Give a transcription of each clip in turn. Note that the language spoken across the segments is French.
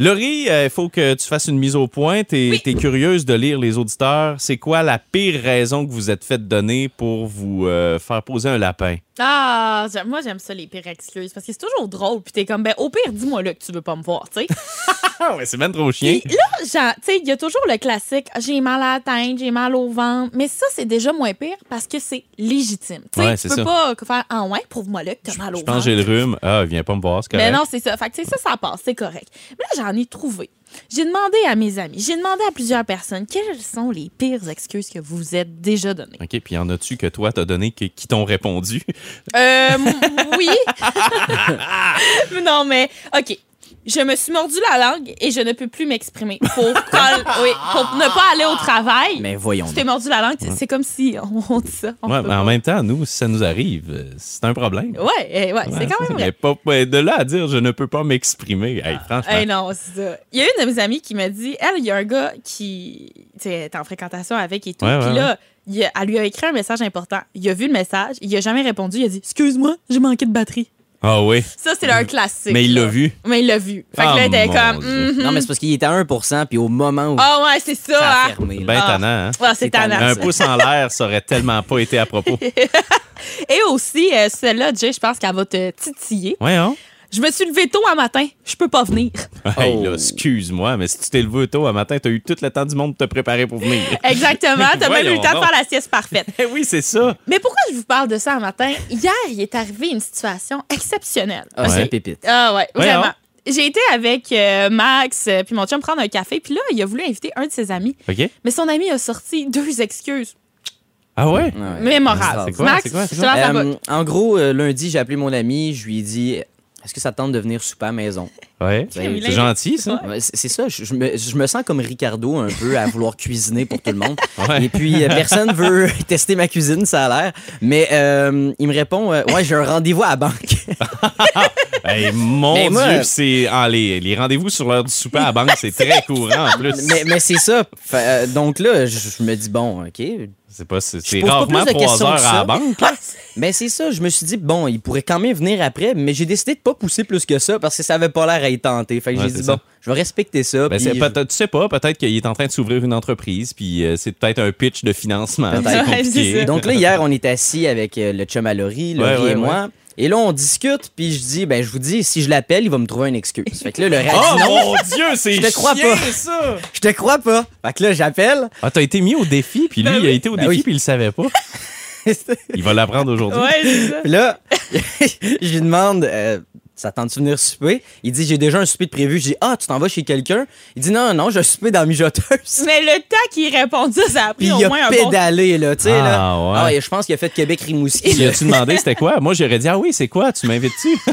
Laurie, euh, il faut que tu fasses une mise au point. Tu es, curieuse de lire les auditeurs. C'est quoi la pire raison que vous êtes fait donner pour vous euh, faire poser un lapin? Ah, moi, j'aime ça, les pires excuses. Parce que c'est toujours drôle. Puis t'es comme, ben, au pire, dis-moi là que tu veux pas me voir, tu sais. Ah ouais, c'est même trop chien. Puis là, genre, tu sais, il y a toujours le classique j'ai mal à la tête, j'ai mal au ventre. Mais ça, c'est déjà moins pire parce que c'est légitime. Tu sais, Ouais, tu peux ça. pas faire ah ouais, prouve-moi là que t'as mal au Je pense ventre. j'ai le rhume. Ah, viens pas me voir, c'est correct. Mais non, c'est ça. Fait que, tu sais, ça, ça passe, c'est correct. Mais là, j'en ai trouvé. J'ai demandé à mes amis, j'ai demandé à plusieurs personnes quelles sont les pires excuses que vous vous êtes déjà données. OK, puis y en a-tu que toi t'as donné qui, qui t'ont répondu? Euh, oui. non, mais, OK. Je me suis mordu la langue et je ne peux plus m'exprimer. Pour, quand- oui, pour ne pas aller au travail. Mais voyons. Tu t'es mordu la langue, c'est comme si on, on dit ça. On Ouais, peut mais en pas. même temps, nous, si ça nous arrive, euh, c'est un problème. Ouais, eh, ouais, c'est quand même Mais pas, pas- de là à dire je ne peux pas m'exprimer. Hey, franchement. Eh non, c'est ça. Il y a une de mes amies qui m'a dit, elle, il y a un gars qui tu sais, est en fréquentation avec et tout. Ouais, Puis ouais, là, il a- elle lui a écrit un message important. Il a vu le message, il a jamais répondu. Il a dit, excuse-moi, j'ai manqué de batterie. Ah oui. Ça, c'est leur classique. Mais il l'a vu. Mais il l'a vu. Fait que Ah, là, elle était mon comme, Dieu. Mhm. Non, mais c'est parce qu'il était à 1 puis au moment où Ah ouais, c'est ça. ça a hein. fermé. là. Ben Ah. tannant, hein? Ouais, c'est C'est tannant. Un ça. pouce en l'air, ça aurait tellement pas été à propos. Et aussi, euh, celle-là, Jay, je pense qu'elle va te titiller. Voyons. Je me suis levée tôt un matin. Je peux pas venir. Hey, Oh. là, excuse-moi, mais si tu t'es levé tôt un matin, t'as eu tout le temps du monde de te préparer pour venir. Exactement. T'as même eu le temps de faire la sieste parfaite. Eh oui, c'est ça. Mais pourquoi je vous parle de ça un matin? Hier, il est arrivé une situation exceptionnelle. Ah, Ouais. c'est pépite. Ah ouais, Voyons. vraiment. J'ai été avec euh, Max euh, puis mon chum prendre un café, puis là, il a voulu inviter un de ses amis. OK. Mais son ami a sorti deux excuses Ah ouais? Ouais. mémorables. Quoi, Max, c'est quoi, la Euh, en gros, euh, lundi, j'ai appelé mon ami, je lui ai dit Est-ce que ça te tente de venir souper à la maison Ouais. C'est C'est gentil, ça. C'est ça, je, je me, je me sens comme Ricardo un peu à vouloir cuisiner pour tout le monde. Ouais. Et puis, euh, personne veut tester ma cuisine, ça a l'air. Mais euh, il me répond euh, Ouais, j'ai un rendez-vous à la banque. Hey, mon Mais moi- Dieu, c'est ah, les, les rendez-vous sur l'heure du souper à la banque, c'est très courant en plus. mais mais c'est ça. Fait, euh, donc là, je, je me dis Bon, OK. C'est pas c'est rarement trois heures à la banque. là. Mais c'est ça, je me suis dit Bon, il pourrait quand même venir après, mais j'ai décidé de pas pousser plus que ça parce que ça avait pas l'air à y tenter. Fait que Ouais, j'ai dit ça. Bon, je vais respecter ça. Ben, puis je- tu sais pas, peut-être qu'il est en train de s'ouvrir une entreprise, puis euh, c'est peut-être un pitch de financement. Ouais. Donc là, hier, on est assis avec euh, le chum à Laurie, Laurie ouais, et moi. Et là, on discute, puis je dis, ben, je vous dis, si je l'appelle, il va me trouver une excuse. Fait que là, le Oh radio, non, mon Dieu, c'est Je te crois pas. ça! je te crois pas. Fait que là, j'appelle. Ah, t'as été mis au défi, puis lui, il a été au Ben défi, oui. puis il le savait pas. Il va l'apprendre aujourd'hui. Ouais, c'est ça. Puis là, je lui demande, euh, ça tente de venir souper? Il dit, j'ai déjà un souper de prévu. Je dis, ah, tu t'en vas chez quelqu'un? Il dit, non, non, j'ai un souper dans la mijoteuse. Mais le temps qu'il répond ça, ça a Puis pris il au a moins un bon pédalé, là, tu sais, Ah, là. ouais. je pense qu'il a fait Québec-Rimouski. Tu as-tu demandé c'était quoi? Moi, j'aurais dit, ah oui, c'est quoi? Tu m'invites-tu?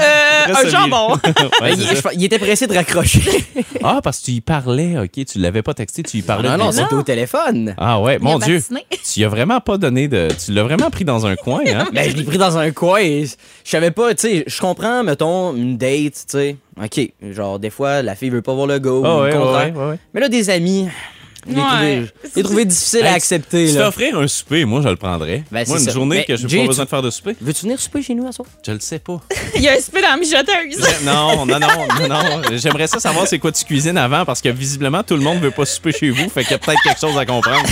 Euh, un jambon. Ouais, il, je- il était pressé de raccrocher. Ah, parce que tu y parlais, OK. Tu l'avais pas texté, tu y parlais. non, non, c'était au téléphone. Ah ouais, mon Il a Dieu. patiné. Tu y as vraiment pas donné de. Tu l'as vraiment pris dans un coin, hein? Ben, je l'ai pris dans un coin et je savais pas, tu sais, je comprends, mettons, une date, tu sais. OK, genre, des fois, la fille veut pas voir le go, Ah ou ouais, le contraire. ouais, ouais. Mais là, des amis, je l'ai Ouais. trouvé, je difficile à accepter, Tu là. t'offrir un souper, moi, je le prendrais. Ben, moi, c'est une ça. journée Mais que j'ai Jay, pas tu- besoin de faire de souper, Veux-tu venir souper chez nous à soir? je le sais pas. Il y a un spé dans la mijoteuse. non, non, non, non, non. J'aimerais ça savoir c'est quoi tu cuisines avant parce que visiblement, tout le monde veut pas souper chez vous, fait qu'il y a peut-être quelque chose à comprendre.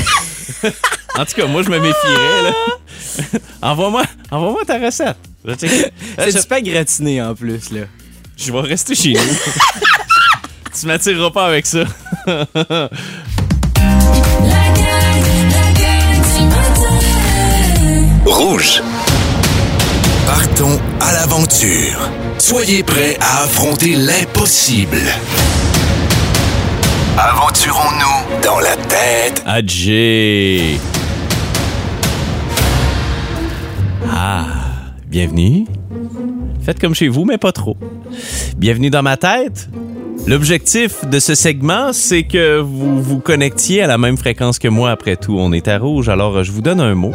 en tout cas, moi, je me méfierais, là. envoie-moi, envoie-moi ta recette. C'est pain gratiné, en plus, là. je vais rester chez nous. tu m'attireras pas avec ça. La gang, la gang du matin. Rouge. Partons à l'aventure. Soyez prêts à affronter l'impossible. Aventurons-nous dans la tête Adjé. Ah, bienvenue. Faites comme chez vous, mais pas trop. Bienvenue dans ma tête. L'objectif de ce segment, c'est que vous vous connectiez à la même fréquence que moi après tout. On est à rouge, alors euh, je vous donne un mot.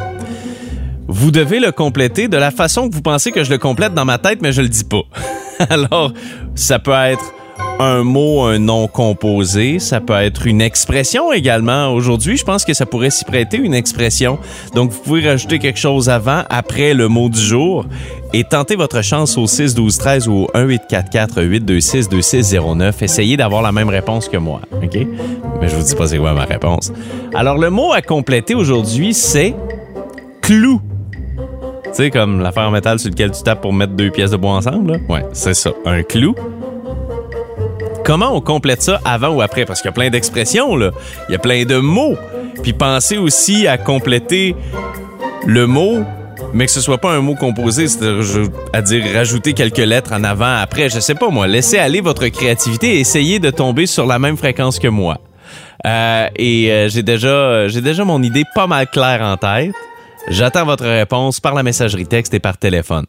Vous devez le compléter de la façon que vous pensez que je le complète dans ma tête, mais je le dis pas. Alors, ça peut être un mot, un nom composé. Ça peut être une expression également. Aujourd'hui, je pense que ça pourrait s'y prêter une expression. Donc, vous pouvez rajouter quelque chose avant, après le mot du jour et tentez votre chance au 6 12 13 ou au 1 844 826 2609. Essayez d'avoir la même réponse que moi, OK? Mais je vous dis pas c'est quoi ma réponse. Alors le mot à compléter aujourd'hui, c'est clou. Tu sais comme l'affaire en métal sur lequel tu tapes pour mettre deux pièces de bois ensemble? Ouais, c'est ça, un clou. Comment on complète ça avant ou après? Parce qu'il y a plein d'expressions là, il y a plein de mots. Puis pensez aussi à compléter le mot mais que ce soit pas un mot composé, c'est-à-dire rajouter quelques lettres en avant, après, je sais pas moi. Laissez aller votre créativité et essayez de tomber sur la même fréquence que moi. Euh, et euh, j'ai déjà, j'ai déjà mon idée pas mal claire en tête. J'attends votre réponse par la messagerie texte et par téléphone.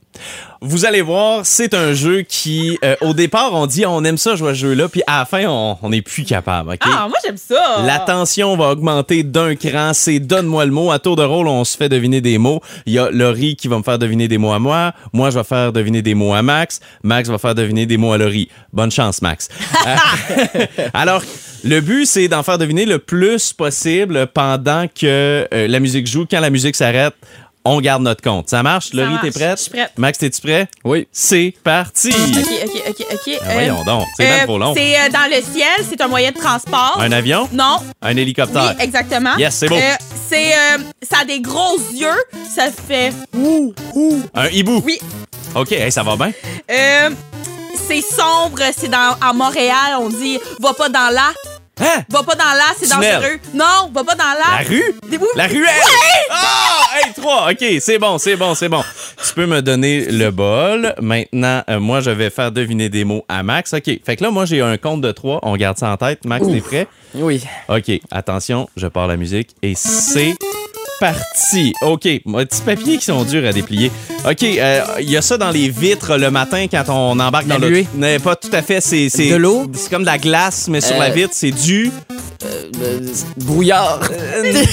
Vous allez voir, c'est un jeu qui, euh, au départ, on dit on aime ça jouer à ce jeu-là, puis à la fin, on n'est plus capable. ok? Ah, moi, j'aime ça. La tension va augmenter d'un cran. C'est donne-moi le mot. À tour de rôle, on se fait deviner des mots. Il y a Laurie qui va me faire deviner des mots à moi. Moi, je vais faire deviner des mots à Max. Max va faire deviner des mots à Laurie. Bonne chance, Max. Euh, Alors, le but, c'est d'en faire deviner le plus possible pendant que euh, la musique joue. Quand la musique s'arrête, on garde notre compte. Ça marche? Ça Laurie, t'es prête? Je suis prête. Max, t'es-tu prêt? Oui. C'est parti! OK, OK, OK, OK. Ah, voyons donc, c'est bien trop long. C'est euh, dans le ciel, c'est un moyen de transport. Un avion? Non. Un Oui, hélicoptère? exactement. Yes, c'est beau. Euh, c'est, euh, ça a des gros yeux. Ça fait ouh, ouh. Un hibou? Oui. OK, hey, ça va bien? Euh, c'est sombre, c'est dans à Montréal, on dit va pas dans là, Hein? va pas dans là, c'est Tunnel. dangereux. Non, va pas dans là. La rue? Des bouts- La ruelle! Ah! Hey, trois! OK, c'est bon, c'est bon, c'est bon. Tu peux me donner le bol. Maintenant, euh, moi, je vais faire deviner des mots à Max. OK, fait que là, moi, j'ai un compte de trois. On garde ça en tête. Max, t'es prêt? Oui. OK, attention, je pars la musique et c'est parti. OK, mon petit papier qui sont durs à déplier. OK, euh, il y a ça dans les vitres le matin quand on embarque La dans le... buée? Non, pas tout à fait, c'est... De l'eau? C'est comme de la glace, mais sur Euh, la vitre, c'est du... Euh, brouillard.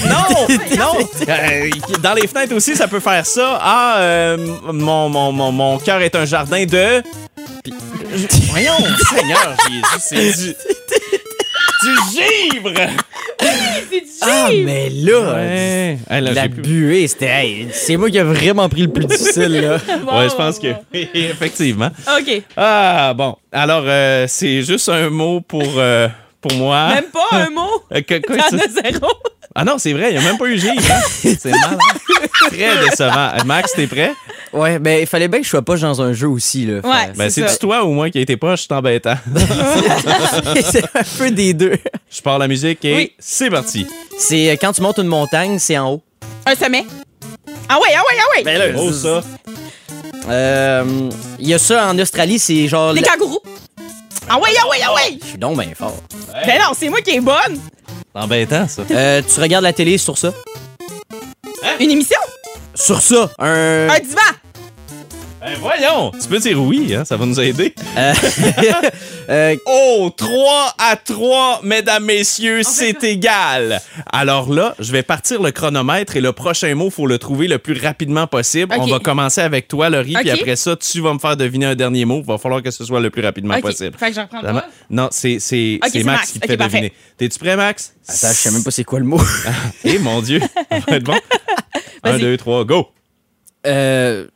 Non, non. Euh, dans les fenêtres aussi, ça peut faire ça. Ah, euh, mon, mon, mon, mon cœur est un jardin de. Voyons, Seigneur Jésus, c'est du. Du givre! C'est du Ah, givre. mais là, Ouais. Hey, là, la buée, c'était. hey, c'est moi qui ai vraiment pris le plus difficile, là. Bon, Ouais, je pense que. bon, Effectivement. OK. Ah, bon. Alors, euh, c'est juste un mot pour, euh, pour moi. Même pas un mot? Euh, que- quoi, T'en as zéro? Ah non, c'est vrai, il n'y a même pas eu givre. hein? C'est malade. Très décevant. Max, t'es prêt? Ouais, ben, il fallait bien que je sois pas dans un jeu aussi, là. Ouais. Ben, C'est toi ou moi qui a été proche, c'est embêtant. c'est un peu des deux. Je pars la musique et Oui. c'est parti. C'est euh, quand tu montes une montagne, c'est en haut. Un sommet. Ah ouais, ah ouais, ah ouais. Ben là, Oh, ça. Euh, Il y a ça en Australie, c'est genre. Les la- kangourous. Ah ouais, ah ouais, ah ouais. Je suis donc bien fort. Ben non, c'est moi qui est bonne. C'est embêtant, ça. Euh, tu regardes la télé sur ça? Une émission? Sur ça! Un. Un divan. Ben voyons! Tu peux dire oui, hein? Ça va nous aider. Euh, euh, Oh, 3 à 3, mesdames, messieurs, c'est égal. Alors là, je vais partir le chronomètre et le prochain mot, faut le trouver le plus rapidement possible. On va commencer avec toi, Laurie, puis après ça, tu vas me faire deviner un dernier mot. Il va falloir que ce soit le plus rapidement OK. possible. Fait que j'en prends pas. Non, c'est Max, Max. qui te fait deviner. T'es-tu prêt, Max? Attends, je sais même pas c'est quoi le mot. Eh, mon Dieu. Ça va être bon. Un, Vas-y. deux, trois, go! Euh.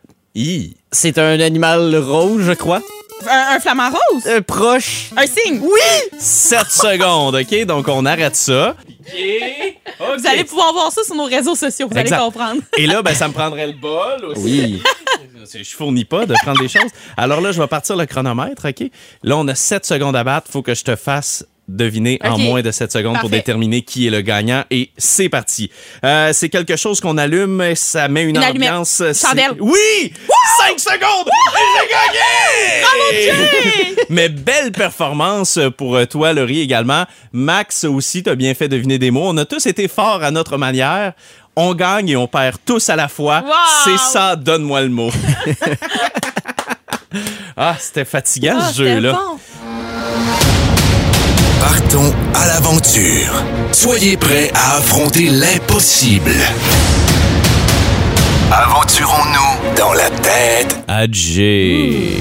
C'est un animal rose, je crois. Un, un flamant rose? Euh, proche. Un signe. Oui. 7 secondes, OK? Donc, on arrête ça. OK. Vous allez pouvoir voir ça sur nos réseaux sociaux. Vous Exact. allez comprendre. Et là, ben, ça me prendrait le bol aussi. Oui. Je fournis pas de prendre des choses. Alors là, je vais partir le chronomètre, OK? Là, on a 7 secondes à battre. faut que je te fasse deviner en moins de 7 secondes pour déterminer qui est le gagnant. Et c'est parti. Euh, c'est quelque chose qu'on allume, ça met une, ambiance. c'est- Chandelle. Oui! 5 secondes! Et j'ai gagné! Mais belle performance pour euh, toi, Laurie, également. Max aussi, t'as bien fait deviner des mots. On a tous été forts à notre manière. On gagne et on perd tous à la fois. Wow! C'est ça, donne-moi le mot. ah, c'était fatigant Ah, ce jeu-là. c'était bon. Partons à l'aventure. Soyez prêts à affronter l'impossible. Aventurons-nous dans la tête Adjé.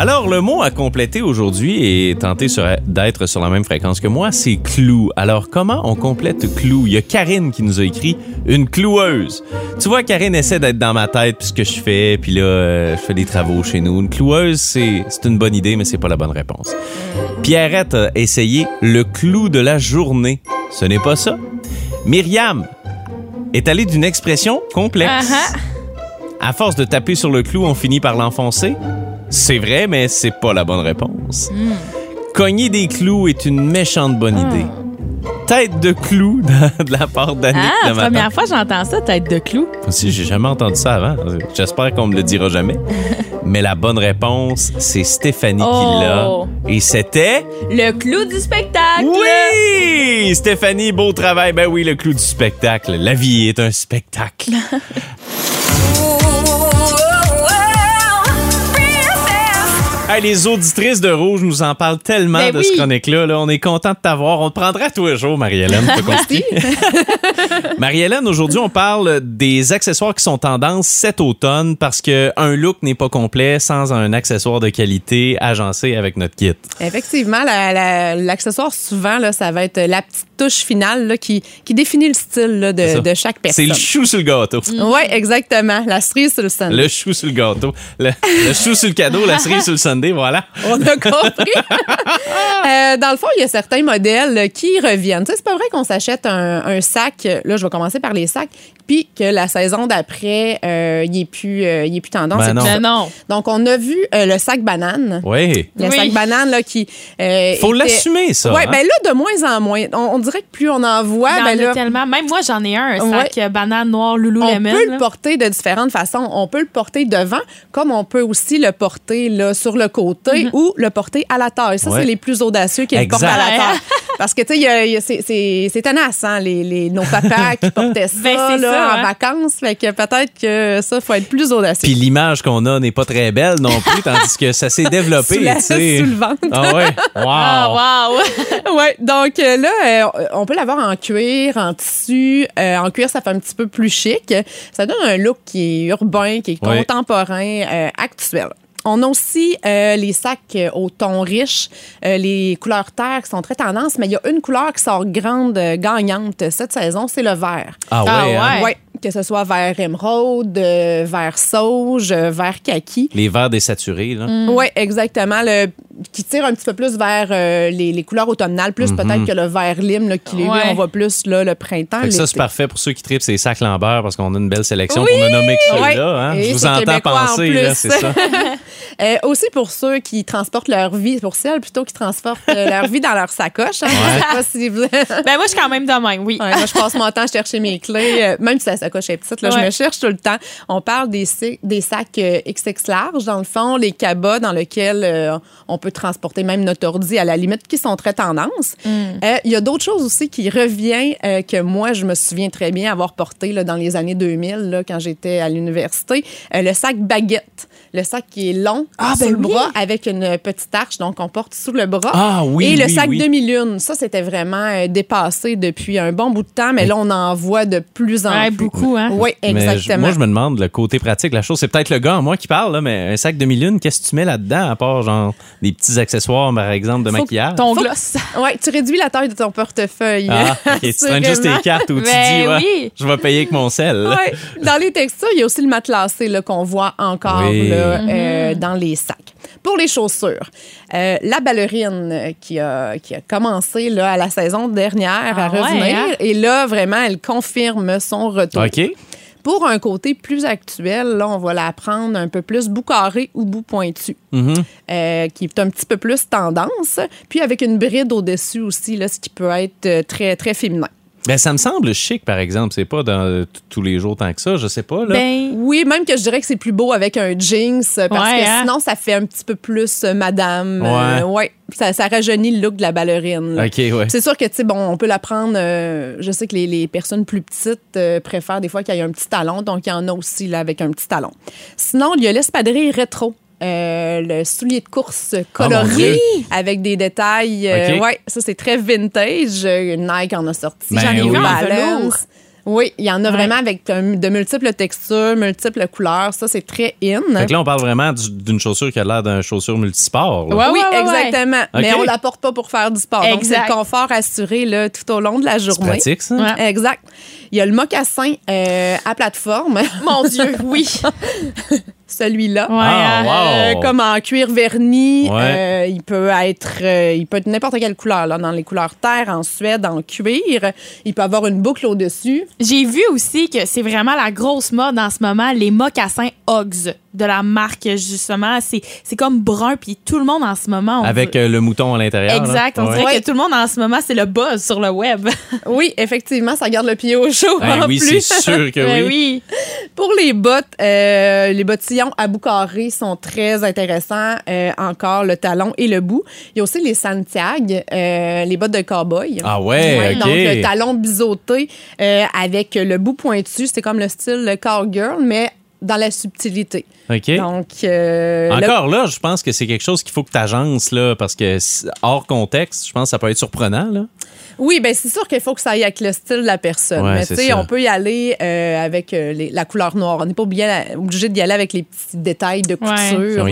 Alors, le mot à compléter aujourd'hui et tenter d'être sur la même fréquence que moi, c'est clou. Alors, comment on complète clou? Il y a Karine qui nous a écrit une cloueuse. Tu vois, Karine essaie d'être dans ma tête puis ce que je fais, puis là, euh, je fais des travaux chez nous. Une cloueuse, c'est une bonne idée, mais c'est pas la bonne réponse. Pierrette a essayé le clou de la journée. Ce n'est pas ça. Myriam est allée d'une expression complexe. Ah À force de taper sur le clou, on finit par l'enfoncer. C'est vrai, mais c'est pas la bonne réponse. Cogner des clous est une méchante bonne idée. Tête de clou de, de la part d'Annick Ah, ma première fois j'entends ça, tête de clou. Aussi, j'ai jamais entendu ça avant. J'espère qu'on me le dira jamais. Mais la bonne réponse, c'est Stéphanie Oh. qui l'a. Et c'était... Le clou du spectacle. Oui! Stéphanie, beau travail. Ben oui, le clou du spectacle. La vie est un spectacle. Hey, les auditrices de Rouge nous en parlent tellement Ben de oui. ce chronique-là. là. On est content de t'avoir. On te prendra tous les jours, Marie-Hélène. Marie-Hélène, aujourd'hui, on parle des accessoires qui sont tendance cet automne parce que un look n'est pas complet sans un accessoire de qualité agencé avec notre kit. Effectivement, la- la- l'accessoire, souvent, là, ça va être la petite touche finale là, qui, qui définit le style là, C'est de, de chaque C'est personne. le chou sur le gâteau. Oui, exactement. La cerise sur le sandwich. Le chou sur le gâteau. Le, le chou sur le cadeau, la cerise sur le sundae, voilà. On a compris. Euh, dans le fond, il y a certains modèles qui reviennent. Tu sais, c'est pas vrai qu'on s'achète un, un sac. Là, je vais commencer par les sacs. Puis que la saison d'après, euh, il n'est plus, euh, il est plus tendance. Ben non. Ben non. Donc, on a vu euh, le sac banane. Oui. Le Oui. sac banane, là, qui. euh, Faut était- l'assumer, ça. Oui, hein? ben là, de moins en moins. On, on dirait que plus on en voit, Il y en ben a là, tellement. Même moi, j'en ai un, un sac Ouais. euh, banane noir on Lululemon. peut là. le porter de différentes façons. On peut le porter devant, comme on peut aussi le porter là, sur le côté ou le porter à la taille. Ça, Ouais. c'est les plus audacieux qui le portent à la taille. Parce que, tu sais, il il c'est- c'est c'est tenace, hein, les, les- nos papas qui portaient ça, Ben, là, ça, en hein. vacances. Fait que peut-être que ça, faut être plus audacieux. Puis l'image qu'on a n'est pas très belle non plus, tandis que ça s'est développé, Sous la- sous le ventre. Ah ouais. Wow. Ah, wow! ouais, donc euh, là, euh, on peut l'avoir en cuir, en tissu. Euh, en cuir, ça fait un petit peu plus chic. Ça donne un look qui est urbain, qui est Ouais. contemporain, euh, actuel. On a aussi euh, les sacs euh, au ton riche, euh, les couleurs terre qui sont très tendance, mais il y a une couleur qui sort grande, euh, gagnante cette saison, c'est le vert. Ah ouais. Ah hein? ouais. Que ce soit vert émeraude, euh, vert sauge, euh, vert kaki. Les verres désaturés, là. Mm. Oui, exactement. Le, qui tire un petit peu plus vers euh, les, les couleurs automnales, plus peut-être que le vert lime, là, qui lui, Ouais. on voit plus là, le printemps. Fait que ça, l'été. c'est parfait pour ceux qui tripent ces sacs Lambert parce qu'on a une belle sélection Oui! qu'on a nommé que ceux-là. Hein? Je vous c'est entends québécois en penser, là, plus. c'est ça. Euh, aussi pour ceux qui transportent leur vie, pour celles plutôt qui transportent euh, leur vie dans leur sacoche. hein. Si vous... Ben moi, je suis quand même de même, oui. Ouais, moi, je passe mon temps à chercher mes clés. euh, même si la sacoche est petite, là, je Ouais. me cherche tout le temps. On parle des, sacs euh, XX large, dans le fond, les cabas dans lesquels euh, on peut transporter même notre ordi à la limite, qui sont très tendance. Euh, Il y a d'autres choses aussi qui reviennent euh, que moi, je me souviens très bien avoir porté là, dans les années 2000, là, quand j'étais à l'université. Euh, le sac baguette. Le sac qui est long Ah, sur ben le oui. bras avec une petite arche, donc on porte sous le bras. Ah oui, Et le oui, sac oui. demi-lune, ça, c'était vraiment euh, dépassé depuis un bon bout de temps, mais là, on en voit de plus en Ouais, plus. beaucoup, hein? Oui, je- exactement. moi, je me demande le côté pratique. La chose, c'est peut-être le gars en moi qui parle, là, mais un sac demi-lune, qu'est-ce que tu mets là-dedans à part genre des petits accessoires, par exemple, de Faut maquillage? Ton Faut- gloss. Ouais, tu réduis la taille de ton portefeuille. Ah, ok, tu traînes juste tes cartes où tu Ben dis, ouais, oui. je vais payer avec mon sel. Ouais. Dans les textures, il y a aussi le matelassé là, qu'on voit encore Oui. Là, euh, dans les sacs. Pour les chaussures, euh, la ballerine qui a, qui a commencé là, à la saison dernière Ah à ouais, revenir, hein? et là, vraiment, elle confirme son retour. OK. Pour un côté plus actuel, là, on va la prendre un peu plus bout carré ou bout pointu, Mhm. euh, qui est un petit peu plus tendance. Puis avec une bride au-dessus aussi, là, ce qui peut être très, très féminin. Ben, ça me semble chic, par exemple. C'est pas dans euh, tous les jours tant que ça, je sais pas. Là. Ben, Oui, même que je dirais que c'est plus beau avec un jeans, parce Ouais, que hein? sinon, ça fait un petit peu plus euh, madame. Ouais. Euh, ouais. Ça, ça rajeunit le look de la ballerine. là. OK, ouais. C'est sûr que, tu sais, bon, on peut la prendre. euh, je sais que les, les personnes plus petites euh, préfèrent des fois qu'il y ait un petit talon, donc il y en a aussi là, avec un petit talon. Sinon, il y a l'espadrille rétro. Euh, le soulier de course mon coloré avec des détails. euh. Ouais, ça c'est très vintage. Euh, Nike en a sorti. Ben J'en ai oui. vu En Balance. velours. Oui, il y en a vraiment avec de multiples textures, multiples couleurs. Ça, c'est très in. Fait que là, on parle vraiment du- d'une chaussure qui a l'air d'une chaussure multisport. là. Ouais, oui, ouais, ouais, ouais. exactement. Mais on la porte pas pour faire du sport. Donc, c'est Exact. le confort assuré là, tout au long de la C'est journée. pratique, ça? Ouais. Exact. Il y a le mocassin euh, à plateforme, Mon Dieu, oui. celui-là. Ouais, Ah, hein. wow. Euh, comme en cuir verni, Ouais. Euh, il peut être, euh, il peut être n'importe quelle couleur là, dans les couleurs terre, en Suède, en cuir. Il peut avoir une boucle au-dessus. J'ai vu aussi que c'est vraiment la grosse mode en ce moment, les mocassins Uggs de la marque, justement. C'est c'est comme brun, puis tout le monde en ce moment. on Avec euh, le mouton à l'intérieur. là. Exact. On Ouais. dirait que tout le monde en ce moment, c'est le buzz sur le web. Oui, effectivement, ça garde le pied au chaud Ben en oui, plus. c'est sûr que Ben oui. oui. Pour les bottes, euh, les bottillons à bout carré sont très intéressants. Euh, encore le talon et le bout. Il y a aussi les Santiago, euh, les bottes de cowboy. Ah ouais. Donc, le talon biseauté euh, avec le bout pointu, c'est comme le style cowgirl, mais dans la subtilité. OK. Donc, euh, le- Encore là, je pense que c'est quelque chose qu'il faut que tu agences, là, parce que hors contexte, je pense que ça peut être surprenant. Là. Oui, ben c'est sûr qu'il faut que ça aille avec le style de la personne. Ouais, Mais tu sais, on peut y aller euh, avec euh, les- la couleur noire. On n'est pas obligé, obligé d'y aller avec les petits détails de couture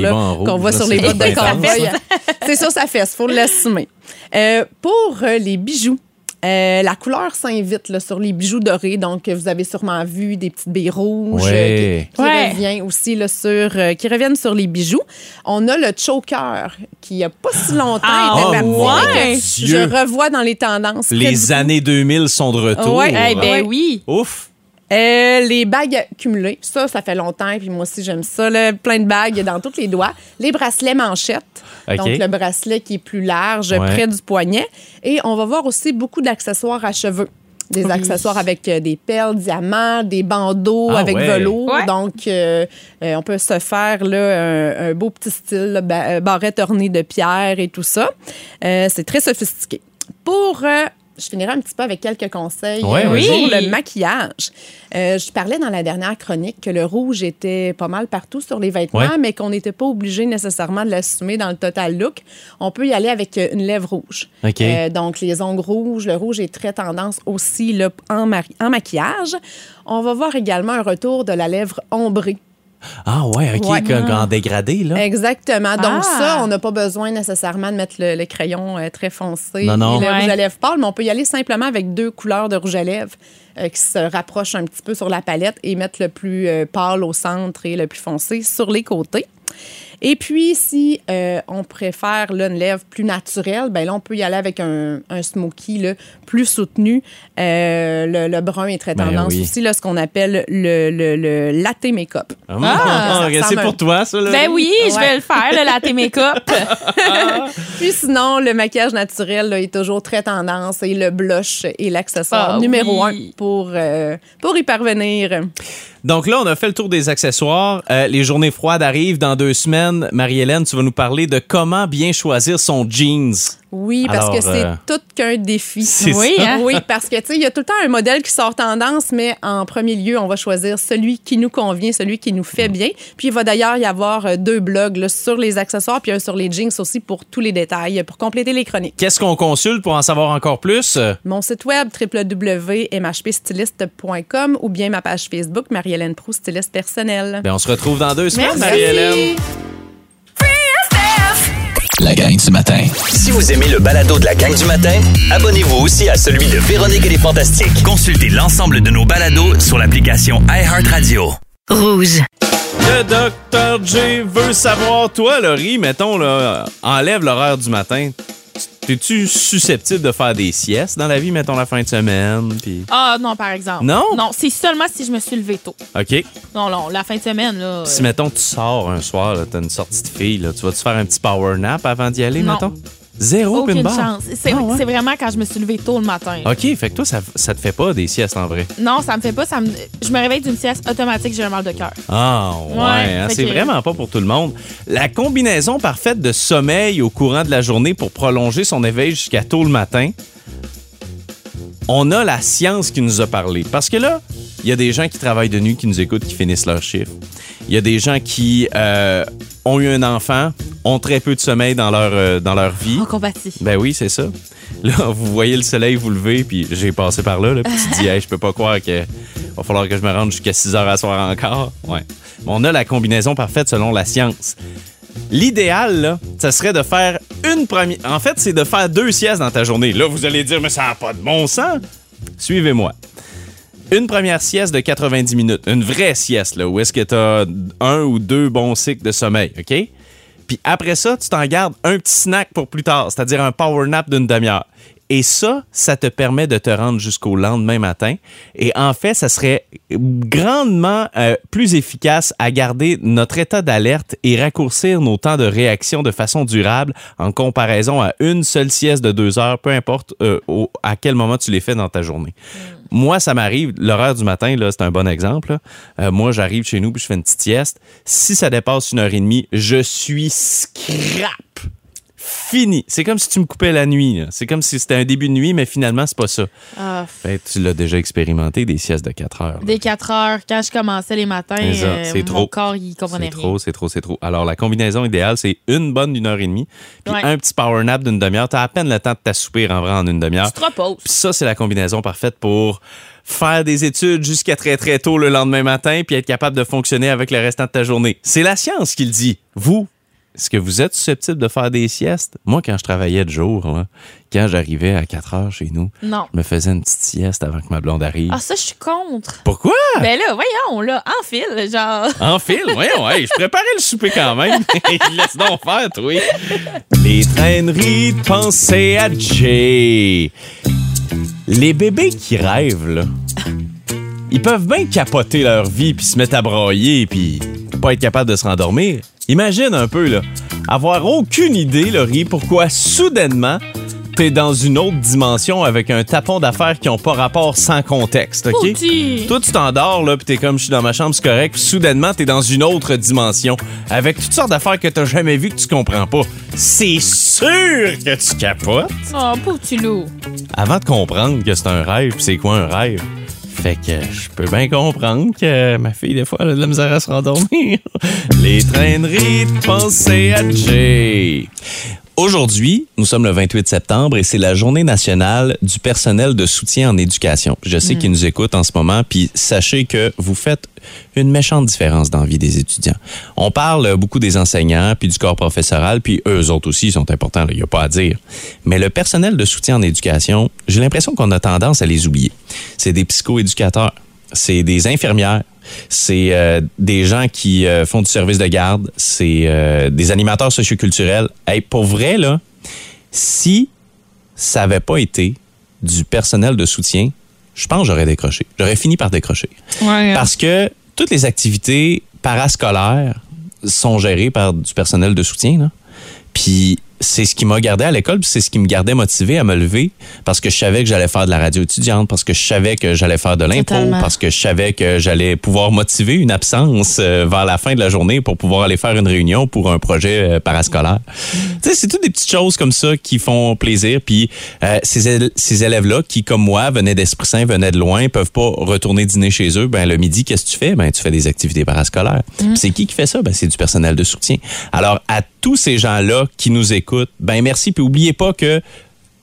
qu'on voit là, sur les bottes de là. c'est ça, ça fait. Il faut l'assumer. Euh, pour euh, les bijoux, euh, la couleur s'invite là, sur les bijoux dorés. Donc, vous avez sûrement vu des petites billes rouges Ouais. euh, qui, qui Ouais. revient aussi là, sur, euh, qui reviennent sur les bijoux. On a le choker qui a pas si longtemps Ah, était oh. Je revois dans les tendances. Les années 2000 sont de retour. Ouais, Eh ben Ouais. oui. Ouf. Euh, les bagues cumulées, ça, ça fait longtemps, puis moi aussi j'aime ça, là, plein de bagues dans tous les doigts. Les bracelets manchettes, donc le bracelet qui est plus large, Ouais. près du poignet. Et on va voir aussi beaucoup d'accessoires à cheveux. Des Oui. accessoires avec euh, des perles, diamants, des bandeaux Ah avec ouais. velours. Ouais. Donc, euh, euh, on peut se faire là, un, un beau petit style, là, barrette ornée de pierre et tout ça. Euh, c'est très sophistiqué. Pour euh, je finirai un petit peu avec quelques conseils Ouais, euh, pour le maquillage. Euh, je parlais dans la dernière chronique que le rouge était pas mal partout sur les vêtements, Ouais. mais qu'on n'était pas obligé nécessairement de l'assumer dans le total look. On peut y aller avec euh, une lèvre rouge. Euh, donc, les ongles rouges, le rouge est très tendance aussi là, en, en maquillage. On va voir également un retour de la lèvre ombrée. Ah ouais, OK, Ouais. en dégradé, là. Exactement. Donc, Ah. ça, on n'a pas besoin nécessairement de mettre le, le crayon euh, très foncé Non, non. et le Ouais. rouge à lèvres pâle, mais on peut y aller simplement avec deux couleurs de rouge à lèvres euh, qui se rapprochent un petit peu sur la palette et mettre le plus euh, pâle au centre et le plus foncé sur les côtés. Et puis, si euh, on préfère là, une lèvre plus naturelle, ben là, on peut y aller avec un, un smoky là, plus soutenu. Euh, le, le brun est très Ben tendance oui. aussi, là, ce qu'on appelle le, le, le latte make-up. Ah, c'est pour un- toi, ça, là? Ben oui, je vais le faire, le latte make-up. Puis sinon, le maquillage naturel là, est toujours très tendance et le blush est l'accessoire Ah numéro oui. un pour, euh, pour y parvenir. Donc là, on a fait le tour des accessoires. Euh, les journées froides arrivent dans deux semaines. Marie-Hélène, tu vas nous parler de comment bien choisir son jeans. Oui, parce Alors, que c'est euh, tout qu'un défi. Oui, hein? Oui, parce que tu sais, il y a tout le temps un modèle qui sort tendance, mais en premier lieu, on va choisir celui qui nous convient, celui qui nous fait bien. Puis il va d'ailleurs y avoir euh, deux blogs là, sur les accessoires, puis un sur les jeans aussi pour tous les détails, pour compléter les chroniques. Qu'est-ce qu'on consulte pour en savoir encore plus? Mon site web www.mhpstyliste.com ou bien ma page Facebook Marie-Hélène Prou, styliste personnelle. Ben, on se retrouve dans deux semaines, Merci. Marie-Hélène. La gang du matin. Si vous aimez le balado de la gang du matin, abonnez-vous aussi à celui de Véronique et les Fantastiques. Consultez l'ensemble de nos balados sur l'application iHeartRadio. Rouge. Le docteur J veut savoir, toi, Laurie, mettons, là, enlève l'horaire du matin. T'es-tu susceptible de faire des siestes dans la vie, mettons, la fin de semaine? Puis... Ah non, par exemple. Non? Non, c'est seulement si je me suis levé tôt. OK. Non, non, la fin de semaine, là. Si, euh, mettons, tu sors un soir, t'as une sortie de fille, là, tu vas-tu faire un petit power nap avant d'y aller, Non. mettons? Zéro, aucune une barre? chance. C'est Ah ouais? c'est vraiment quand je me suis levée tôt le matin. OK, fait que toi, ça, ça te fait pas des siestes en vrai? Non, ça me fait pas. Ça me... Je me réveille d'une sieste automatique, j'ai un mal de cœur. Ah, ouais. Ouais, hein, c'est que- vraiment pas pour tout le monde. La combinaison parfaite de sommeil au courant de la journée pour prolonger son éveil jusqu'à tôt le matin, on a la science qui nous a parlé. Parce que là, il y a des gens qui travaillent de nuit, qui nous écoutent, qui finissent leur chiffre. Il y a des gens qui euh, ont eu un enfant, ont très peu de sommeil dans leur, euh, dans leur vie. On compatit. Ben oui, c'est ça. Là, vous voyez le soleil vous lever, puis j'ai passé par là, là puis tu te dis, hey, je peux pas croire que va falloir que je me rende jusqu'à 6 heures à soir encore. Ouais. On a la combinaison parfaite selon la science. L'idéal, là, ça serait de faire une première. En fait, c'est de faire deux siestes dans ta journée. Là, vous allez dire, mais ça n'a pas de bon sens. Suivez-moi. Une première sieste de 90 minutes. Une vraie sieste, là, où est-ce que tu as un ou deux bons cycles de sommeil, OK? Puis après ça, tu t'en gardes un petit snack pour plus tard, c'est-à-dire un power nap d'une demi-heure. Et ça, ça te permet de te rendre jusqu'au lendemain matin. Et en fait, ça serait grandement euh, plus efficace à garder notre état d'alerte et raccourcir nos temps de réaction de façon durable en comparaison à une seule sieste de deux heures, peu importe euh, au- à quel moment tu les fais dans ta journée. Moi, ça m'arrive, l'horaire du matin, là, c'est un bon exemple. Euh, moi, j'arrive chez nous puis je fais une petite sieste. Si ça dépasse une heure et demie, je suis scrap. Fini. C'est comme si tu me coupais la nuit. C'est comme si c'était un début de nuit, mais finalement, c'est pas ça. Ah, Ben, tu l'as déjà expérimenté, des siestes de 4 heures. là. Dès 4 heures, quand je commençais les matins, C'est euh, c'est mon trop. corps, il comprenait C'est rien. trop, c'est trop, c'est trop. Alors, la combinaison idéale, c'est une bonne d'une heure et demie, puis Ouais. un petit power nap d'une demi-heure. T'as à peine le temps de t'assoupir en vrai en une demi-heure. Tu te reposes. Puis ça, c'est la combinaison parfaite pour faire des études jusqu'à très très tôt le lendemain matin, puis être capable de fonctionner avec le restant de ta journée. C'est la science qui le dit. Vous, est-ce que vous êtes susceptible de faire des siestes? Moi, quand je travaillais de jour, là, quand j'arrivais à 4 heures chez nous, Non. je me faisais une petite sieste avant que ma blonde arrive. Ah, ça, je suis contre. Pourquoi? Ben là, voyons, là, en fil, genre. En fil, voyons, ouais, je préparais le souper quand même. Laisse donc faire, toi. Les traîneries de pensée à Jay. Les bébés qui rêvent, là, ils peuvent bien capoter leur vie puis se mettre à brailler puis pas être capable de se rendormir. Imagine un peu, là, avoir aucune idée, Laurie, pourquoi soudainement t'es dans une autre dimension avec un tapon d'affaires qui ont pas rapport sans contexte, OK? Foutu. Toi, tu t'endors, là, puis t'es comme, je suis dans ma chambre, c'est correct. Puis soudainement, t'es dans une autre dimension, avec toutes sortes d'affaires que t'as jamais vues que tu comprends pas. C'est sûr que tu capotes. Oh, pauvre petit loup. Avant de comprendre que c'est un rêve, c'est quoi un rêve? Fait que je peux bien comprendre que ma fille, des fois, elle a de la misère à se rendormir. Les traîneries de pensée à Jay. Aujourd'hui, nous sommes le 28 septembre et c'est la journée nationale du personnel de soutien en éducation. Je sais qu'ils nous écoutent en ce moment, puis sachez que vous faites une méchante différence dans la vie des étudiants. On parle beaucoup des enseignants, puis du corps professoral, puis eux autres aussi sont importants, il n'y a pas à dire. Mais le personnel de soutien en éducation, j'ai l'impression qu'on a tendance à les oublier. C'est des psychoéducateurs, c'est des infirmières, c'est euh, des gens qui euh, font du service de garde, c'est euh, des animateurs socioculturels. Hey, pour vrai, là, si ça n'avait pas été du personnel de soutien, je pense que j'aurais décroché. J'aurais fini par décrocher. Ouais. Parce que toutes les activités parascolaires sont gérées par du personnel de soutien. Là. Puis c'est ce qui m'a gardé à l'école, c'est ce qui me gardait motivé à me lever parce que je savais que j'allais faire de la radio étudiante, parce que je savais que j'allais faire de l'impro, Totalement. parce que je savais que j'allais pouvoir motiver une absence euh, vers la fin de la journée pour pouvoir aller faire une réunion pour un projet euh, parascolaire. Tu sais, c'est toutes des petites choses comme ça qui font plaisir. Puis euh, ces, ces élèves-là qui, comme moi, venaient d'Esprit Saint, venaient de loin, peuvent pas retourner dîner chez eux. Ben le midi, qu'est-ce que tu fais? Ben tu fais des activités parascolaires. Puis C'est qui qui fait ça? Ben c'est du personnel de soutien. Alors à tous ces gens-là qui nous écoutent, ben merci. Puis oubliez pas que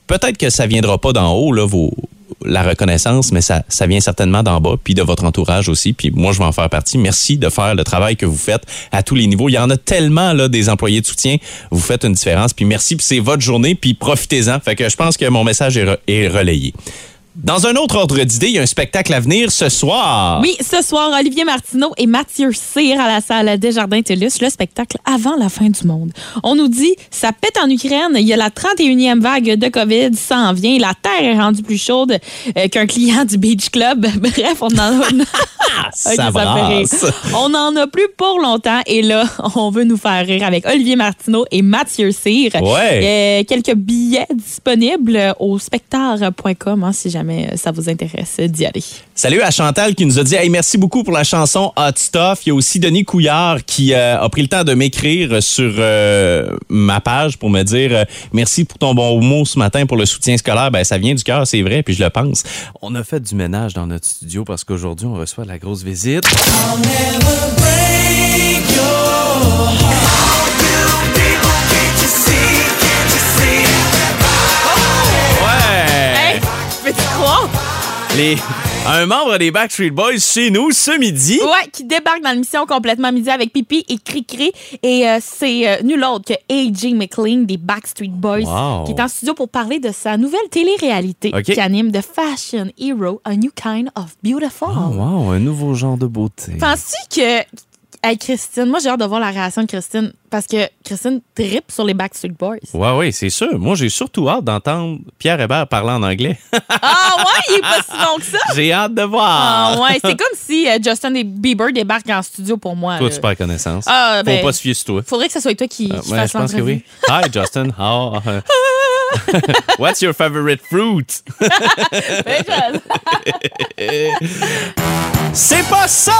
peut-être que ça viendra pas d'en haut la reconnaissance, mais ça, ça vient certainement d'en bas, puis de votre entourage aussi. Puis moi, je vais en faire partie. Merci de faire le travail que vous faites à tous les niveaux. Il y en a tellement là des employés de soutien. Vous faites une différence. Puis merci, puis c'est votre journée, puis profitez-en. Fait que je pense que mon message est relayé. Dans un autre ordre d'idée, il y a un spectacle à venir ce soir. Oui, ce soir, Olivier Martineau et Mathieu Cyr à la salle Desjardins TELUS, le spectacle avant la fin du monde. On nous dit, ça pète en Ukraine, il y a la 31e vague de COVID, ça en vient, la terre est rendue plus chaude euh, qu'un client du Beach Club. Bref, on en ça. On a plus pour longtemps et là, on veut nous faire rire avec Olivier Martineau et Mathieu Cyr. Ouais. Euh, quelques billets disponibles au spectacle.com hein, si jamais ça vous intéresse d'y aller. Salut à Chantal qui nous a dit hey, merci beaucoup pour la chanson Hot Stuff. Il y a aussi Denis Couillard qui euh, a pris le temps de m'écrire sur euh, ma page pour me dire euh, merci pour ton bon mot ce matin pour le soutien scolaire. Ben ça vient du cœur, c'est vrai, puis je le pense. On a fait du ménage dans notre studio parce qu'aujourd'hui on reçoit la grosse visite. Les... Un membre des Backstreet Boys chez nous ce midi. Ouais, qui débarque dans l'émission complètement midi avec Pipi et Cricri. Et euh, c'est euh, nul autre que A.J. McLean des Backstreet Boys Wow. qui est en studio pour parler de sa nouvelle télé-réalité qui anime The Fashion Hero, A New Kind of Beautiful. Oh, wow, un nouveau genre de beauté. Penses-tu que. Hey, Christine, moi j'ai hâte de voir la réaction de Christine parce que Christine tripe sur les Backstreet Boys. Ouais, ouais, c'est sûr. Moi, j'ai surtout hâte d'entendre Pierre Hébert parler en anglais. Ah ouais, il est pas si bon que ça! j'ai hâte de Ah voir. ouais, c'est comme si euh, Justin Bieber débarque en studio pour moi. Toi, là. tu perds connaissance. Ah, ben, Faut pas se fier sur toi. Faudrait que ce soit toi qui, Euh, qui fasse je pense que oui. Hi, Justin. How, uh, What's your favorite fruit? C'est pas ça!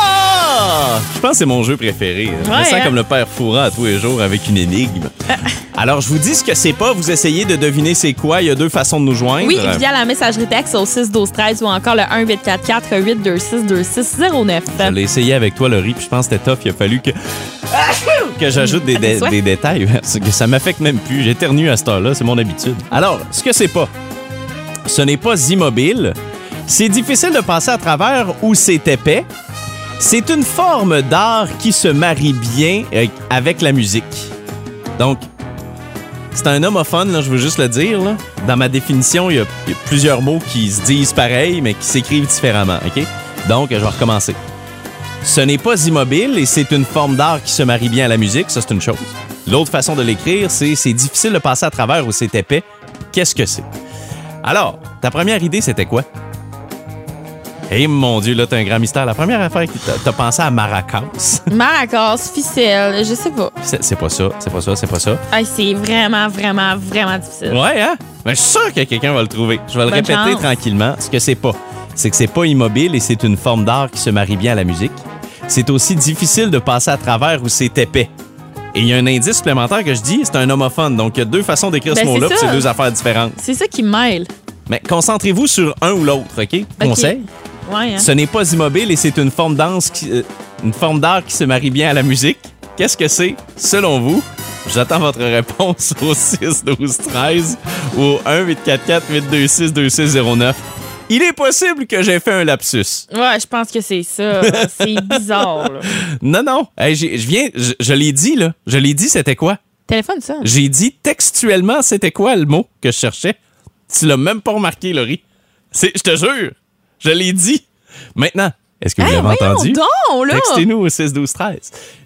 Je pense que c'est mon jeu préféré. Je me Ouais, sens hein? comme le père Fourant à tous les jours avec une énigme. Alors, je vous dis ce que c'est pas. Vous essayez de deviner c'est quoi. Il y a deux façons de nous joindre. Oui, via la messagerie texte au 6 12 13 ou encore le 1 844 826 2609. Je l'ai essayé avec toi, Laurie, puis je pense que c'était tough. Il a fallu que, que j'ajoute des, des détails. Ça m'affecte même plus. J'éternue à cette heure-là, c'est mon habitude. Alors, ce que c'est pas, ce n'est pas immobile. C'est difficile de passer à travers ou c'est épais. C'est une forme d'art qui se marie bien euh, avec la musique. Donc, c'est un homophone, je veux juste le dire. Dans ma définition, il y, a, il y a plusieurs mots qui se disent pareil, mais qui s'écrivent différemment. OK? Donc, je vais recommencer. Ce n'est pas immobile et c'est une forme d'art qui se marie bien à la musique, ça c'est une chose. L'autre façon de l'écrire, c'est c'est difficile de passer à travers ou c'est épais. Qu'est-ce que c'est? Alors, ta première idée, c'était quoi? Eh mon Dieu, là, t'as un grand mystère. La première affaire que t'as- pensé à Maracas. Maracas, ficelle, je sais pas. C'est pas ça, c'est pas ça, c'est pas ça. Hey, c'est vraiment, vraiment, vraiment difficile. Ouais, hein? Mais je suis sûr que quelqu'un va le trouver. Je vais le répéter chance. tranquillement. Ce que c'est pas, c'est que c'est pas immobile et c'est une forme d'art qui se marie bien à la musique. C'est aussi difficile de passer à travers ou c'est épais. Et il y a un indice supplémentaire que je dis, c'est un homophone. Donc, il y a deux façons d'écrire Ben, ce mot-là, c'est puis c'est ça. deux affaires différentes. C'est ça qui mêle. Mais concentrez-vous sur un ou l'autre, OK? Conseil. Ouais, hein? Ce n'est pas immobile et c'est une forme danse qui- euh, une forme d'art qui se marie bien à la musique. Qu'est-ce que c'est, selon vous? J'attends votre réponse au 6 12 13 ou au 1 844 826 2609. Il est possible que j'ai fait un lapsus. Ouais, je pense que c'est ça. c'est bizarre, là. Non, non. Hey, je viens, je, je l'ai dit, là. Je l'ai dit, c'était quoi? Téléphone, ça. J'ai dit textuellement, c'était quoi le mot que je cherchais? Tu l'as même pas remarqué, Laurie. C'est, je te jure. Je l'ai dit. Maintenant, est-ce que vous Hey, l'avez entendu? là! Textez-nous au 6 12 13.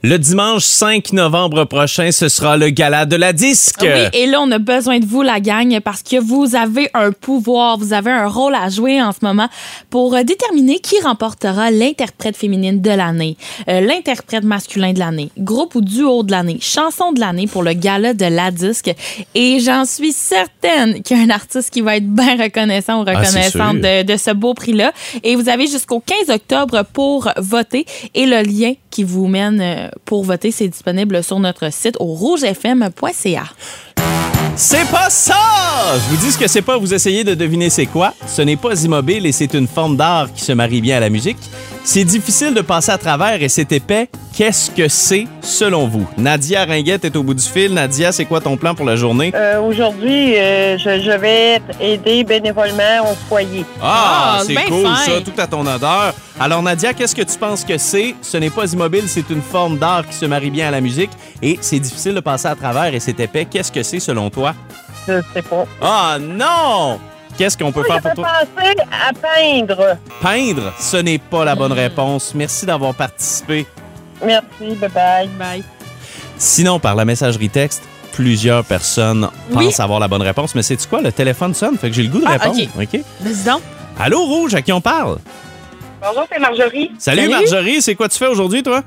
Le dimanche 5 novembre prochain, ce sera le gala de la disque. Oui, et là, on a besoin de vous, la gang, parce que vous avez un pouvoir, vous avez un rôle à jouer en ce moment pour euh, déterminer qui remportera l'interprète féminine de l'année, euh, l'interprète masculin de l'année, groupe ou duo de l'année, chanson de l'année pour le gala de la disque. Et j'en suis certaine qu'il y a un artiste qui va être bien reconnaissant ou Ah, reconnaissante de, de ce beau prix-là. Et vous avez jusqu'au 15 octobre pour voter. Et le lien qui vous mène euh, pour voter, c'est disponible sur notre site au rougefm.ca. C'est pas ça! Je vous dis ce que c'est pas, vous essayez de deviner c'est quoi. Ce n'est pas immobile et c'est une forme d'art qui se marie bien à la musique. C'est difficile de passer à travers et c'est épais. Qu'est-ce que c'est selon vous? Nadia Ringuette est au bout du fil. Nadia, c'est quoi ton plan pour la journée? Euh, Aujourd'hui, euh, je, je vais aider bénévolement au foyer. Ah, Ah, c'est cool fin. ça, tout à ton odeur. Alors Nadia, qu'est-ce que tu penses que c'est? Ce n'est pas immobile, c'est une forme d'art qui se marie bien à la musique et c'est difficile de passer à travers et c'est épais. Qu'est-ce que c'est selon toi? Je sais pas. Ah non! Qu'est-ce qu'on peut faire Je pour vais toi? penser à peindre. Peindre, ce n'est pas la bonne réponse. Merci d'avoir participé. Merci, bye-bye. Bye. Sinon, par la messagerie texte, plusieurs personnes Oui. pensent avoir la bonne réponse, mais c'est quoi? Le téléphone sonne, fait que j'ai le goût de Ah, répondre. ok. OK? Vas-y donc. Allô, Rouge, à qui on parle? Bonjour, c'est Marjorie. Salut, Salut. Marjorie, c'est quoi tu fais aujourd'hui, toi?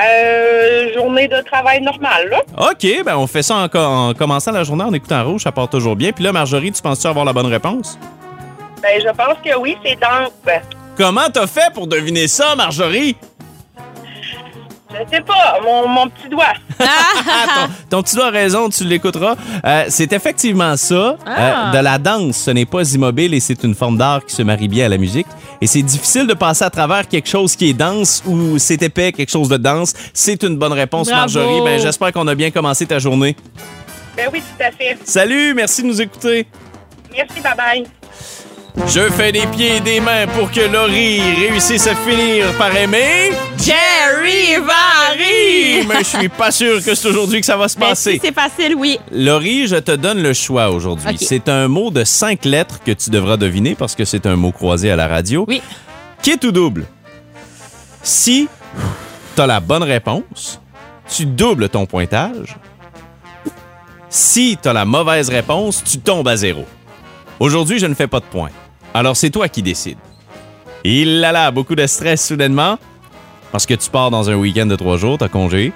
Euh, journée de travail normale, là. OK, ben on fait ça en, en commençant la journée en écoutant Rouge, ça part toujours bien. Puis là, Marjorie, tu penses-tu avoir la bonne réponse? Ben, je pense que oui, c'est danse. Comment t'as fait pour deviner ça, Marjorie? Je sais pas, mon, mon petit doigt. Ah, ton, ton petit doigt a raison, tu l'écouteras. Euh, c'est effectivement ça. Ah. Euh, de la danse, ce n'est pas immobile et c'est une forme d'art qui se marie bien à la musique. Et c'est difficile de passer à travers quelque chose qui est danse ou c'est épais, quelque chose de danse. C'est une bonne réponse, Bravo. Marjorie. Ben, j'espère qu'on a bien commencé ta journée. Ben oui, tout à fait. Salut, merci de nous écouter. Merci, bye-bye. Je fais des pieds et des mains pour que Laurie réussisse à finir par aimer Jerry Vary. Mais je suis pas sûr que c'est aujourd'hui que ça va se Ben, passer. si c'est facile, oui. Laurie, je te donne le choix aujourd'hui. C'est un mot de cinq lettres que tu devras deviner parce que c'est un mot croisé à la radio. Oui. Qui ou double? Si tu as la bonne réponse, tu doubles ton pointage. Si tu as la mauvaise réponse, tu tombes à zéro. Aujourd'hui, je ne fais pas de points. Alors, c'est toi qui décides. Il là là, beaucoup de stress soudainement parce que tu pars dans un week-end de trois jours, t'as congé.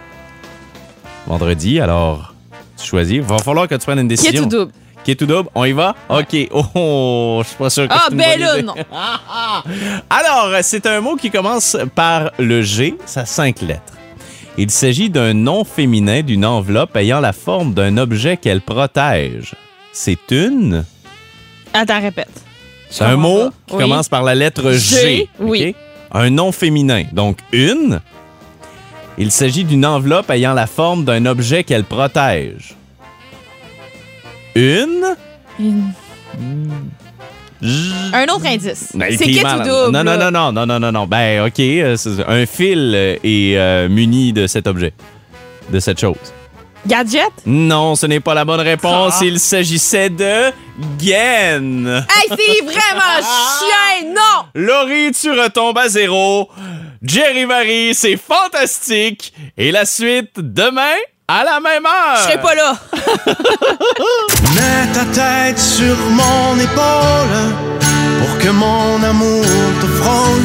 Vendredi, alors tu choisis. Va falloir que tu prennes une Qui est décision. tout double? Qui est tout double? On y va? OK. Oh, je suis pas sûr que Ah, ben là, non. Alors, c'est un mot qui commence par le G, ça a cinq lettres. Il s'agit d'un nom féminin d'une enveloppe ayant la forme d'un objet qu'elle protège. C'est une? Attends, répète. C'est un mot qui Oui. commence par la lettre G. G, oui. Un nom féminin. Donc, une. Il s'agit d'une enveloppe ayant la forme d'un objet qu'elle protège. Une. Une- Un autre indice. Ben, c'est écris qui mal. tout double? Non, non, non, non, non, non, non, non. Ben, OK. euh, Un fil est euh, muni de cet objet, de cette chose. Gadget? Non, ce n'est pas la bonne réponse. Ah. Il s'agissait de gaine. Hey, c'est vraiment chien, non! Laurie, tu retombes à zéro. Jerry Marie, c'est fantastique. Et la suite demain à la même heure. Je serai pas là. Mets ta tête sur mon épaule pour que mon amour te frôle.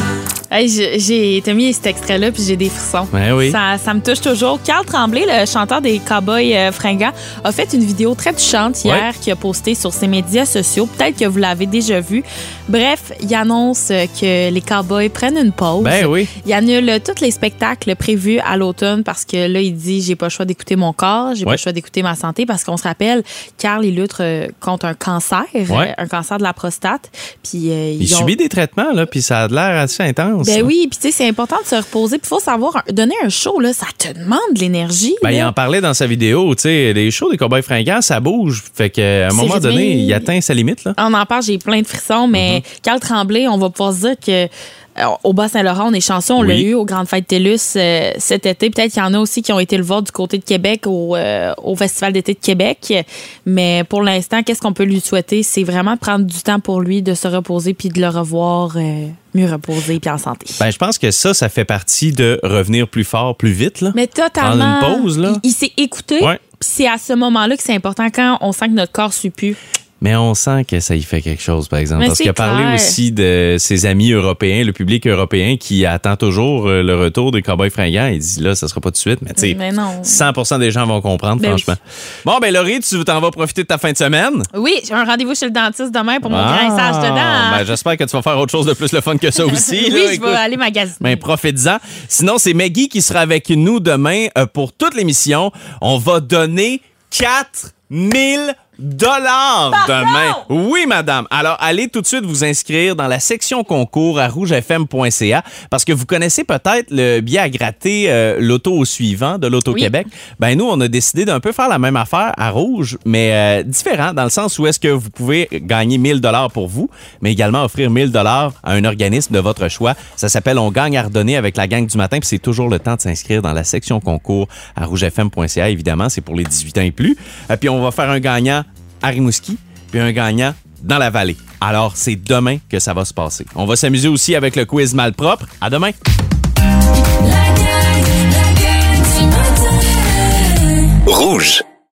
Hey, j'ai- mis cet extrait-là, puis j'ai des frissons. Ben oui. Ça, ça me touche toujours. Carl Tremblay, le chanteur des Cowboys euh, fringants, a fait une vidéo très touchante hier qu'il a postée sur ses médias sociaux. Peut-être que vous l'avez déjà vu. Bref, il annonce euh, que les Cowboys prennent une pause. Ben oui. Il annule tous les spectacles prévus à l'automne parce que là, il dit j'ai pas le choix d'écouter mon corps, j'ai pas Ouais. le choix d'écouter ma santé parce qu'on se rappelle, Carl, il lutte euh, contre un cancer, Ouais. euh, un cancer de la prostate. Puis euh, Il ont- subit des traitements, là, puis ça a l'air assez intense. Ben oui, puis tu sais, c'est important de se reposer. Puis il faut savoir, donner un show, là, ça te demande de l'énergie. Ben, il en parlait dans sa vidéo, tu sais, les shows des Cowboys fringants, ça bouge. Fait qu'à un moment rythmé. donné, il atteint sa limite, là. On en parle, j'ai plein de frissons, mais Mm-hmm. Carl Tremblay, on va pouvoir se dire que au Bas-Saint-Laurent, on est chanceux, on l'a eu aux Grandes Fêtes TELUS euh, cet été. Peut-être qu'il y en a aussi qui ont été le voir du côté de Québec au, euh, au Festival d'été de Québec. Mais pour l'instant, qu'est-ce qu'on peut lui souhaiter? C'est vraiment de prendre du temps pour lui, de se reposer puis de le revoir euh, mieux reposé puis en santé. Ben, je pense que ça, ça fait partie de revenir plus fort, plus vite, là. Mais totalement. Prendre une pause, là. Il, il s'est écouté. Ouais. Puis c'est à ce moment-là que c'est important quand on sent que notre corps suit plus. Mais on sent que ça y fait quelque chose, par exemple. Mais parce qu'il a parlé aussi de ses amis européens, le public européen qui attend toujours euh, le retour des Cowboys fringants. Il dit là, ça sera pas tout de suite, mais tu sais, Mais non. 100 des gens vont comprendre, Ben franchement. Bon, ben Laurie, tu t'en vas profiter de ta fin de semaine? Oui, j'ai un rendez-vous chez le dentiste demain pour mon Ah, grinçage dedans. Ben, j'espère que tu vas faire autre chose de plus le fun que ça aussi. oui, là, je écoute. vais aller magasiner. Ben, profites-en. Sinon, c'est Maggie qui sera avec nous demain euh, pour toute l'émission. On va donner 4000 dollars demain. Oui, madame. Alors, allez tout de suite vous inscrire dans la section concours à rougefm.ca parce que vous connaissez peut-être le billet à gratter euh, l'auto au suivant de l'Auto-Québec. Ben, nous, on a décidé d'un peu faire la même affaire à Rouge, mais euh, différent dans le sens où est-ce que vous pouvez gagner 1000 dollars pour vous, mais également offrir 1000 dollars à un organisme de votre choix. Ça s'appelle On gagne à redonner avec la gang du matin, puis c'est toujours le temps de s'inscrire dans la section concours à rougefm.ca. Évidemment, c'est pour les 18 ans et plus. Et puis on va faire un gagnant à Rimouski, puis un gagnant dans la vallée. Alors, c'est demain que ça va se passer. On va s'amuser aussi avec le quiz malpropre. À demain. Rouge.